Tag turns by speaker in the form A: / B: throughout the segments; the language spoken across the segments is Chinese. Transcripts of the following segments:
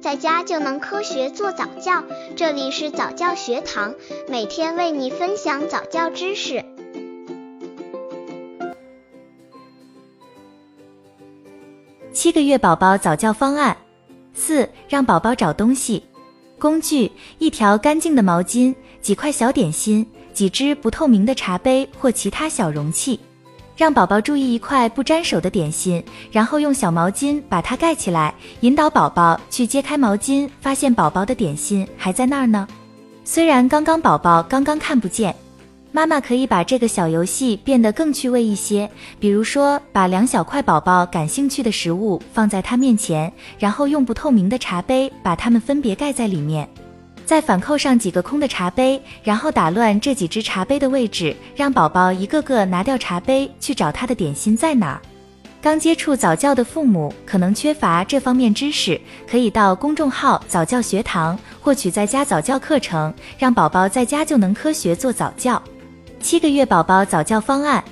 A: 在家就能科学做早教。这里是早教学堂，每天为你分享早教知识。
B: 七个月宝宝早教方案四：让宝宝找东西。工具：一条干净的毛巾，几块小点心，几只不透明的茶杯或其他小容器。让宝宝注意一块不沾手的点心，然后用小毛巾把它盖起来，引导宝宝去揭开毛巾，发现宝宝的点心还在那儿呢。虽然刚刚宝宝刚刚看不见，妈妈可以把这个小游戏变得更趣味一些，比如说把两小块宝宝感兴趣的食物放在他面前，然后用不透明的茶杯把它们分别盖在里面。再反扣上几个空的茶杯，然后打乱这几只茶杯的位置，让宝宝一个个拿掉茶杯去找他的点心在哪儿。刚接触早教的父母可能缺乏这方面知识，可以到公众号早教学堂获取在家早教课程，让宝宝在家就能科学做早教。七个月宝宝早教方案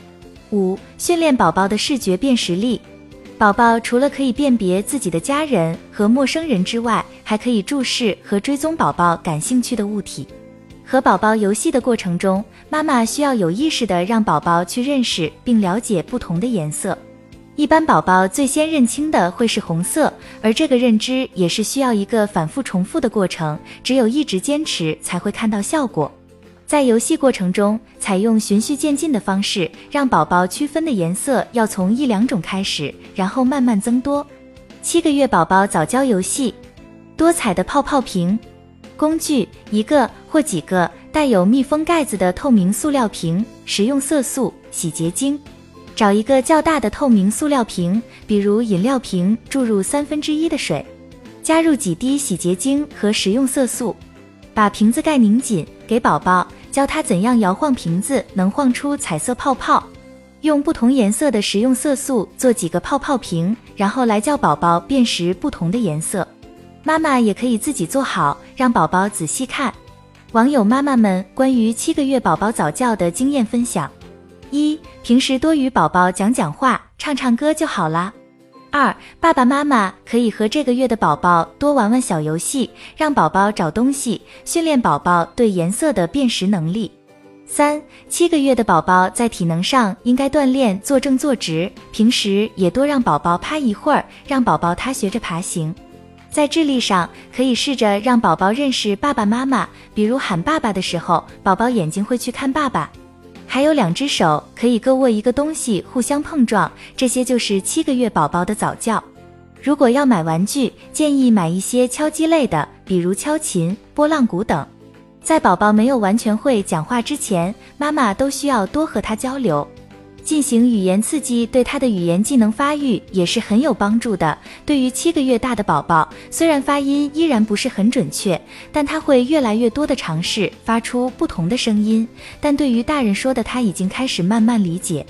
B: 五：训练宝宝的视觉辨识力。宝宝除了可以辨别自己的家人和陌生人之外，还可以注视和追踪宝宝感兴趣的物体。和宝宝游戏的过程中，妈妈需要有意识的让宝宝去认识并了解不同的颜色。一般宝宝最先认清的会是红色，而这个认知也是需要一个反复重复的过程，只有一直坚持才会看到效果。在游戏过程中，采用循序渐进的方式，让宝宝区分的颜色要从一两种开始，然后慢慢增多。七个月宝宝早教游戏：多彩的泡泡瓶。工具：一个或几个带有密封盖子的透明塑料瓶，食用色素、洗洁精。找一个较大的透明塑料瓶，比如饮料瓶，注入三分之一的水，加入几滴洗洁精和食用色素，把瓶子盖拧紧，给宝宝。教他怎样摇晃瓶子能晃出彩色泡泡，用不同颜色的食用色素做几个泡泡瓶，然后来教宝宝辨识不同的颜色。妈妈也可以自己做好，让宝宝仔细看。网友妈妈们关于七个月宝宝早教的经验分享：一、平时多与宝宝讲讲话、唱唱歌就好啦。二、爸爸妈妈可以和这个月的宝宝多玩玩小游戏，让宝宝找东西，训练宝宝对颜色的辨识能力。三、七个月的宝宝在体能上应该锻炼坐正坐直，平时也多让宝宝趴一会儿，让宝宝他学着爬行。在智力上，可以试着让宝宝认识爸爸妈妈，比如喊爸爸的时候，宝宝眼睛会去看爸爸。还有两只手可以各握一个东西，互相碰撞，这些就是七个月宝宝的早教。如果要买玩具，建议买一些敲击类的，比如敲琴、拨浪鼓等。在宝宝没有完全会讲话之前，妈妈都需要多和他交流。进行语言刺激对他的语言技能发育也是很有帮助的。对于七个月大的宝宝，虽然发音依然不是很准确，但他会越来越多的尝试发出不同的声音。但对于大人说的，他已经开始慢慢理解。